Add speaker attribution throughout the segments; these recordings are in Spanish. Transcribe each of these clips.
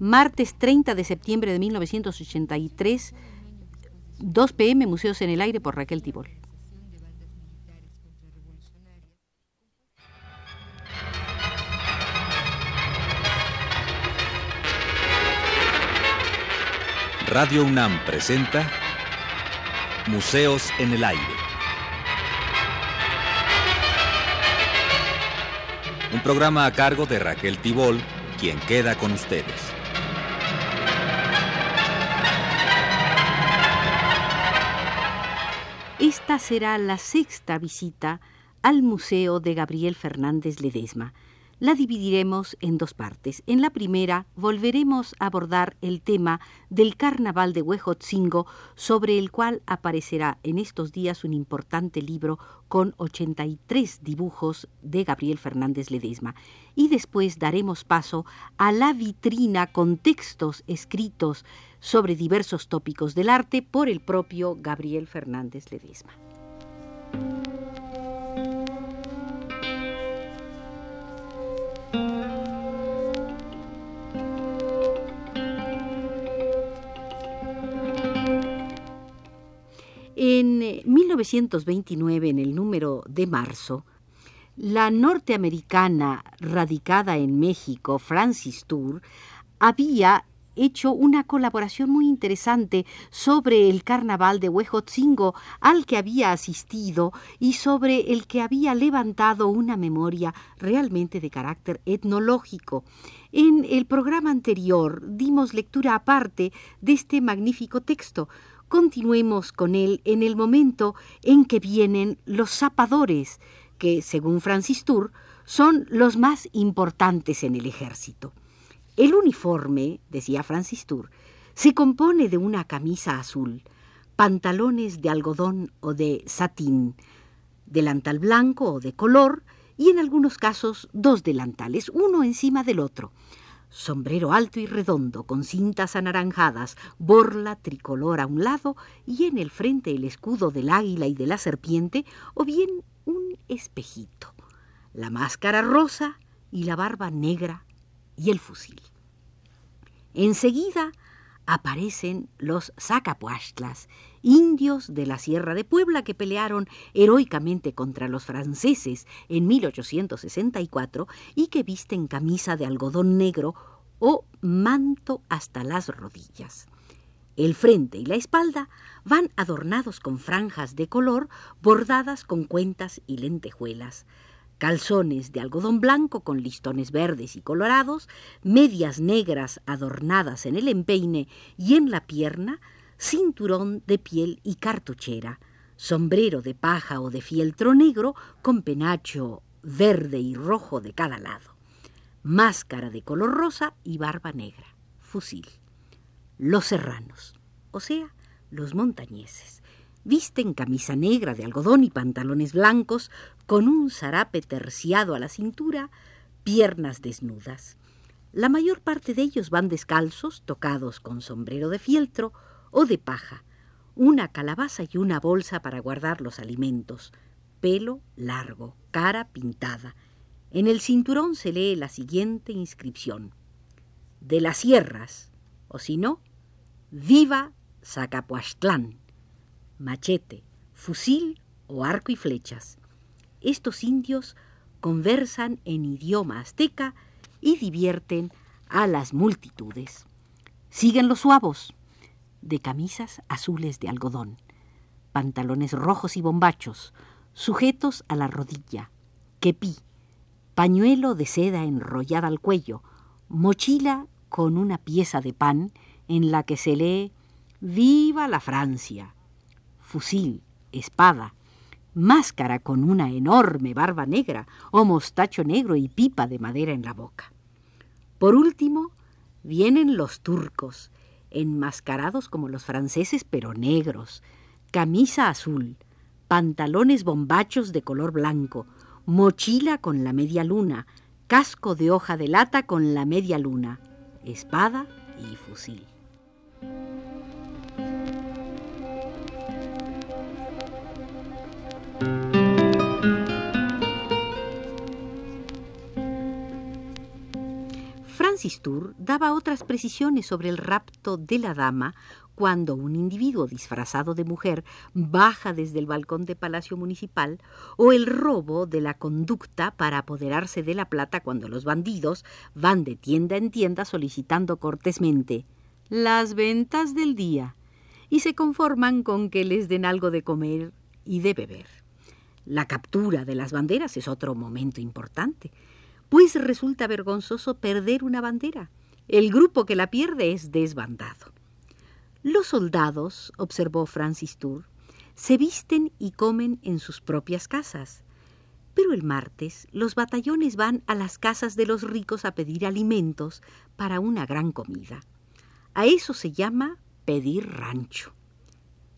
Speaker 1: martes 30 de septiembre de 1983, 2 pm, Museos en el Aire por Raquel Tibol.
Speaker 2: Radio UNAM presenta Museos en el Aire. Un programa a cargo de Raquel Tibol, quien queda con ustedes.
Speaker 1: Esta será la sexta visita al Museo de Gabriel Fernández Ledesma la dividiremos en dos partes. En la primera volveremos a abordar el tema del carnaval de Huejotzingo, sobre el cual aparecerá en estos días un importante libro con 83 dibujos de Gabriel Fernández Ledesma. Y después daremos paso a la vitrina con textos escritos sobre diversos tópicos del arte por el propio Gabriel Fernández Ledesma. En 1929, eh, en el número de marzo, la norteamericana radicada en México, Francis Tour, había hecho una colaboración muy interesante sobre el carnaval de Huejotzingo al que había asistido y sobre el que había levantado una memoria realmente de carácter etnológico. En el programa anterior dimos lectura aparte de este magnífico texto, continuemos con él en el momento en que vienen los zapadores, que, según Francis Tour, son los más importantes en el ejército. El uniforme, decía Francis Tour, se compone de una camisa azul, pantalones de algodón o de satín, delantal blanco o de color, y en algunos casos dos delantales, uno encima del otro, sombrero alto y redondo con cintas anaranjadas, borla tricolor a un lado y en el frente el escudo del águila y de la serpiente, o bien un espejito, la máscara rosa y la barba negra y el fusil. Enseguida aparecen los Zacapuastlas, indios de la Sierra de Puebla que pelearon heroicamente contra los franceses en 1864 y que visten camisa de algodón negro o manto hasta las rodillas. El frente y la espalda van adornados con franjas de color bordadas con cuentas y lentejuelas calzones de algodón blanco con listones verdes y colorados, medias negras adornadas en el empeine y en la pierna, cinturón de piel y cartuchera, sombrero de paja o de fieltro negro con penacho verde y rojo de cada lado, máscara de color rosa y barba negra, fusil. Los serranos, o sea, los montañeses Visten camisa negra de algodón y pantalones blancos, con un zarape terciado a la cintura, piernas desnudas. La mayor parte de ellos van descalzos, tocados con sombrero de fieltro o de paja, una calabaza y una bolsa para guardar los alimentos, pelo largo, cara pintada. En el cinturón se lee la siguiente inscripción. De las sierras, o si no, viva Zacapuastlán machete, fusil o arco y flechas. Estos indios conversan en idioma azteca y divierten a las multitudes. Siguen los suavos, de camisas azules de algodón, pantalones rojos y bombachos, sujetos a la rodilla, quepí, pañuelo de seda enrollada al cuello, mochila con una pieza de pan en la que se lee Viva la Francia, fusil, espada, máscara con una enorme barba negra o mostacho negro y pipa de madera en la boca. Por último, vienen los turcos, enmascarados como los franceses pero negros, camisa azul, pantalones bombachos de color blanco, mochila con la media luna, casco de hoja de lata con la media luna, espada y fusil. Daba otras precisiones sobre el rapto de la dama cuando un individuo disfrazado de mujer baja desde el balcón de Palacio Municipal, o el robo de la conducta para apoderarse de la plata cuando los bandidos van de tienda en tienda solicitando cortésmente las ventas del día y se conforman con que les den algo de comer y de beber. La captura de las banderas es otro momento importante, pues resulta vergonzoso perder una bandera. El grupo que la pierde es desbandado. Los soldados, observó Francis Tour, se visten y comen en sus propias casas. Pero el martes los batallones van a las casas de los ricos a pedir alimentos para una gran comida. A eso se llama pedir rancho.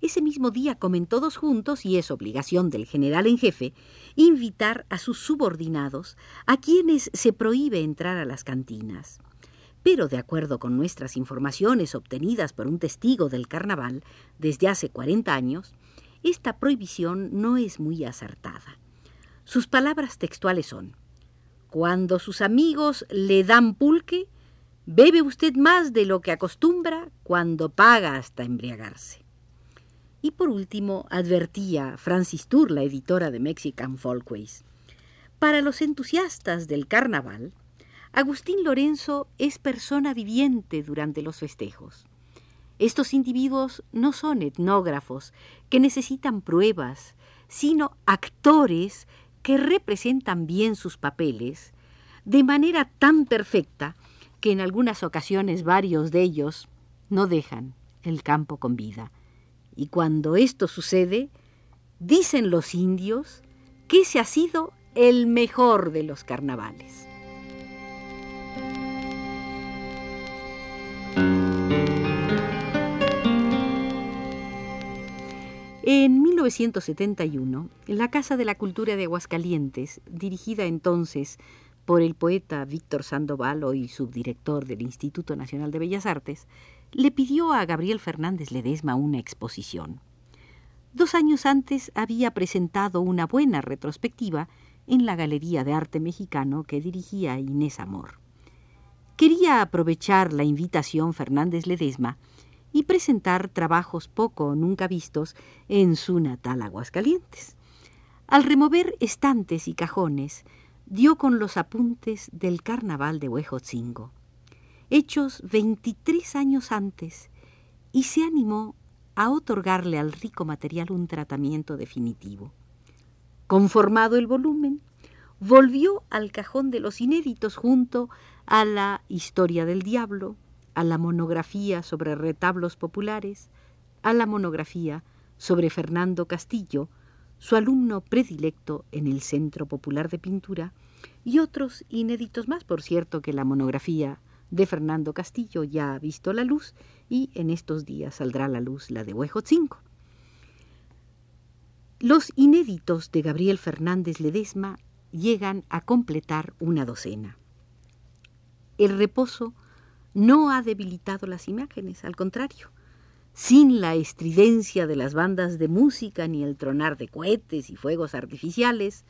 Speaker 1: Ese mismo día comen todos juntos y es obligación del general en jefe invitar a sus subordinados, a quienes se prohíbe entrar a las cantinas. Pero de acuerdo con nuestras informaciones obtenidas por un testigo del carnaval desde hace 40 años, esta prohibición no es muy acertada. Sus palabras textuales son, Cuando sus amigos le dan pulque, bebe usted más de lo que acostumbra cuando paga hasta embriagarse. Y por último, advertía Francis Tour, la editora de Mexican Folkways, para los entusiastas del carnaval, Agustín Lorenzo es persona viviente durante los festejos. Estos individuos no son etnógrafos que necesitan pruebas, sino actores que representan bien sus papeles de manera tan perfecta que en algunas ocasiones varios de ellos no dejan el campo con vida. Y cuando esto sucede, dicen los indios que ese ha sido el mejor de los carnavales. En 1971, la Casa de la Cultura de Aguascalientes, dirigida entonces por el poeta Víctor Sandoval, hoy subdirector del Instituto Nacional de Bellas Artes, le pidió a Gabriel Fernández Ledesma una exposición. Dos años antes había presentado una buena retrospectiva en la Galería de Arte Mexicano que dirigía Inés Amor. Quería aprovechar la invitación Fernández Ledesma y presentar trabajos poco o nunca vistos en su natal Aguascalientes. Al remover estantes y cajones, dio con los apuntes del carnaval de Huejotzingo, hechos 23 años antes, y se animó a otorgarle al rico material un tratamiento definitivo. Conformado el volumen, volvió al cajón de los inéditos junto a la Historia del Diablo, a la monografía sobre retablos populares, a la monografía sobre Fernando Castillo, su alumno predilecto en el Centro Popular de Pintura, y otros inéditos más, por cierto que la monografía de Fernando Castillo ya ha visto la luz y en estos días saldrá la luz la de Huejotzingo. Los inéditos de Gabriel Fernández Ledesma llegan a completar una docena. El reposo no ha debilitado las imágenes, al contrario. Sin la estridencia de las bandas de música ni el tronar de cohetes y fuegos artificiales,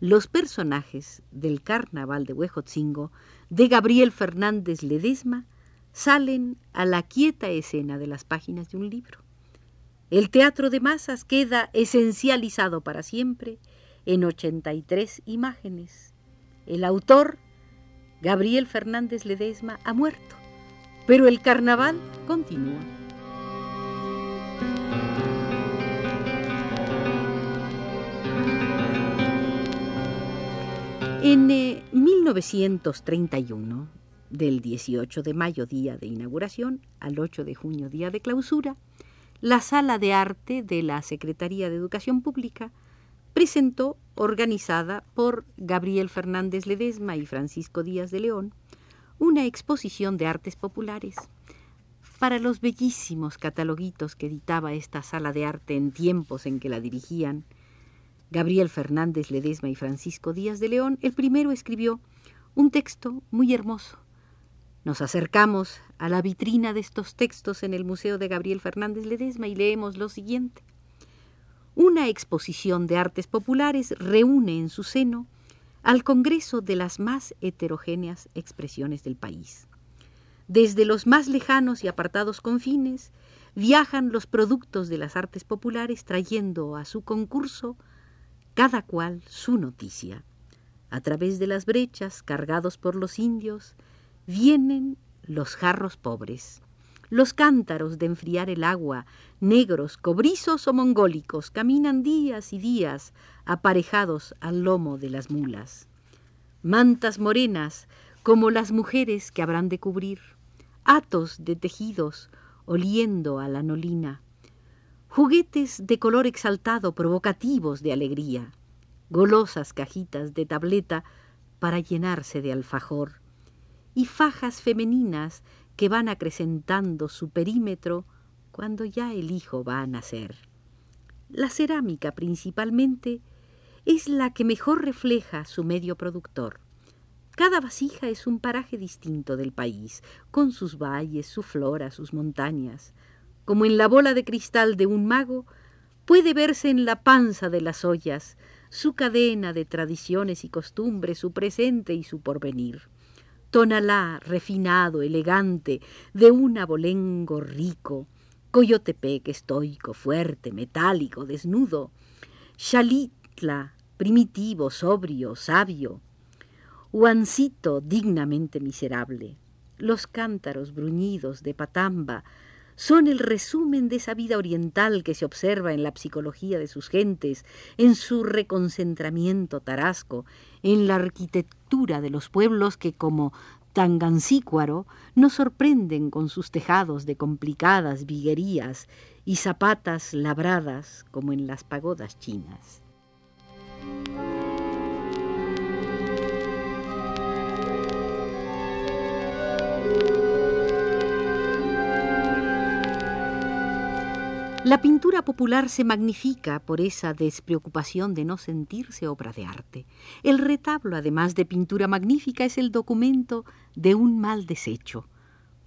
Speaker 1: los personajes del carnaval de Huejotzingo de Gabriel Fernández Ledesma salen a la quieta escena de las páginas de un libro. El teatro de masas queda esencializado para siempre en 83 imágenes. El autor, Gabriel Fernández Ledesma, ha muerto pero el carnaval continúa. En 1931, eh, del 18 de mayo, día de inauguración, al 8 de junio, día de clausura, la Sala de Arte de la Secretaría de Educación Pública presentó, organizada por Gabriel Fernández Ledesma y Francisco Díaz de León, una exposición de artes populares. Para los bellísimos cataloguitos que editaba esta sala de arte en tiempos en que la dirigían Gabriel Fernández Ledesma y Francisco Díaz de León, el primero escribió un texto muy hermoso. Nos acercamos a la vitrina de estos textos en el Museo de Gabriel Fernández Ledesma y leemos lo siguiente. Una exposición de artes populares reúne en su seno al Congreso de las más heterogéneas expresiones del país. Desde los más lejanos y apartados confines viajan los productos de las artes populares trayendo a su concurso cada cual su noticia. A través de las brechas cargados por los indios vienen los jarros pobres, los cántaros de enfriar el agua, negros, cobrizos o mongólicos, caminan días y días aparejados al lomo de las mulas. Mantas morenas, como las mujeres que habrán de cubrir, atos de tejidos oliendo a la nolina, juguetes de color exaltado provocativos de alegría, golosas cajitas de tableta para llenarse de alfajor, y fajas femeninas que van acrecentando su perímetro cuando ya el hijo va a nacer. La cerámica principalmente es la que mejor refleja su medio productor. Cada vasija es un paraje distinto del país, con sus valles, su flora, sus montañas. Como en la bola de cristal de un mago, puede verse en la panza de las ollas su cadena de tradiciones y costumbres, su presente y su porvenir. Tonalá refinado, elegante, de un abolengo rico, Coyotepec estoico, fuerte, metálico, desnudo, Xalitla primitivo, sobrio, sabio, Huancito dignamente miserable, los cántaros bruñidos de Patamba, son el resumen de esa vida oriental que se observa en la psicología de sus gentes, en su reconcentramiento tarasco, en la arquitectura de los pueblos que como Tangancícuaro nos sorprenden con sus tejados de complicadas viguerías y zapatas labradas como en las pagodas chinas. La pintura popular se magnifica por esa despreocupación de no sentirse obra de arte. El retablo, además de pintura magnífica, es el documento de un mal desecho.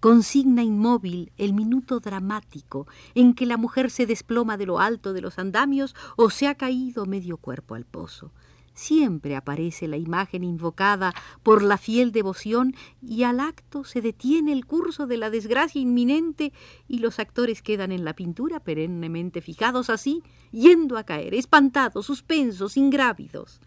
Speaker 1: Consigna inmóvil el minuto dramático en que la mujer se desploma de lo alto de los andamios o se ha caído medio cuerpo al pozo siempre aparece la imagen invocada por la fiel devoción y al acto se detiene el curso de la desgracia inminente y los actores quedan en la pintura perennemente fijados así, yendo a caer, espantados, suspensos, ingrávidos.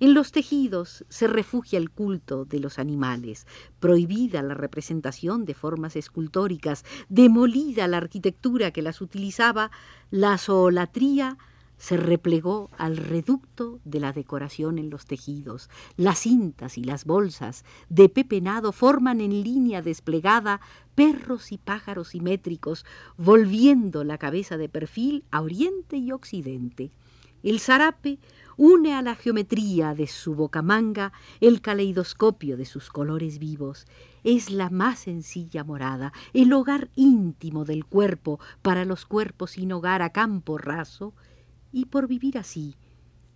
Speaker 1: En los tejidos se refugia el culto de los animales, prohibida la representación de formas escultóricas, demolida la arquitectura que las utilizaba, la zoolatría se replegó al reducto de la decoración en los tejidos. Las cintas y las bolsas de pepenado forman en línea desplegada perros y pájaros simétricos, volviendo la cabeza de perfil a oriente y occidente. El zarape une a la geometría de su bocamanga el caleidoscopio de sus colores vivos. Es la más sencilla morada, el hogar íntimo del cuerpo para los cuerpos sin hogar a campo raso, y por vivir así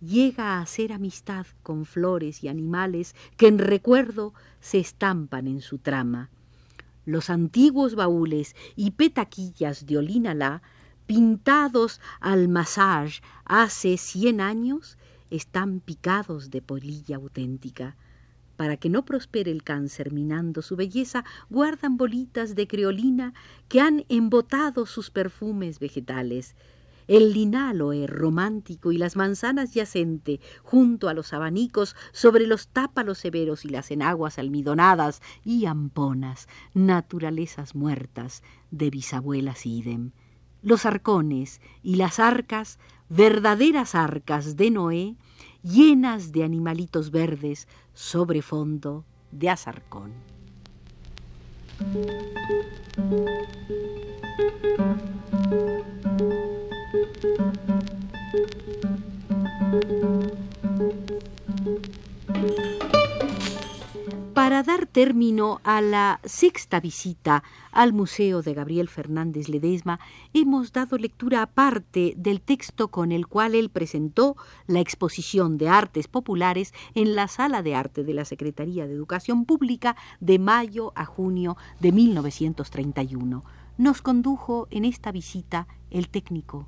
Speaker 1: llega a hacer amistad con flores y animales que en recuerdo se estampan en su trama. Los antiguos baúles y petaquillas de Olinalá, pintados al massage hace cien años, están picados de polilla auténtica. Para que no prospere el cáncer minando su belleza, guardan bolitas de creolina que han embotado sus perfumes vegetales el linaloe romántico y las manzanas yacente junto a los abanicos sobre los tápalos severos y las enaguas almidonadas y amponas, naturalezas muertas de bisabuelas idem. Los arcones y las arcas, verdaderas arcas de Noé, llenas de animalitos verdes sobre fondo de azarcón. Para dar término a la sexta visita al Museo de Gabriel Fernández Ledesma, hemos dado lectura aparte del texto con el cual él presentó la exposición de artes populares en la Sala de Arte de la Secretaría de Educación Pública de mayo a junio de 1931. Nos condujo en esta visita el técnico